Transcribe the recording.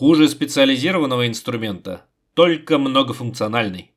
Хуже специализированного инструмента, только многофункциональный.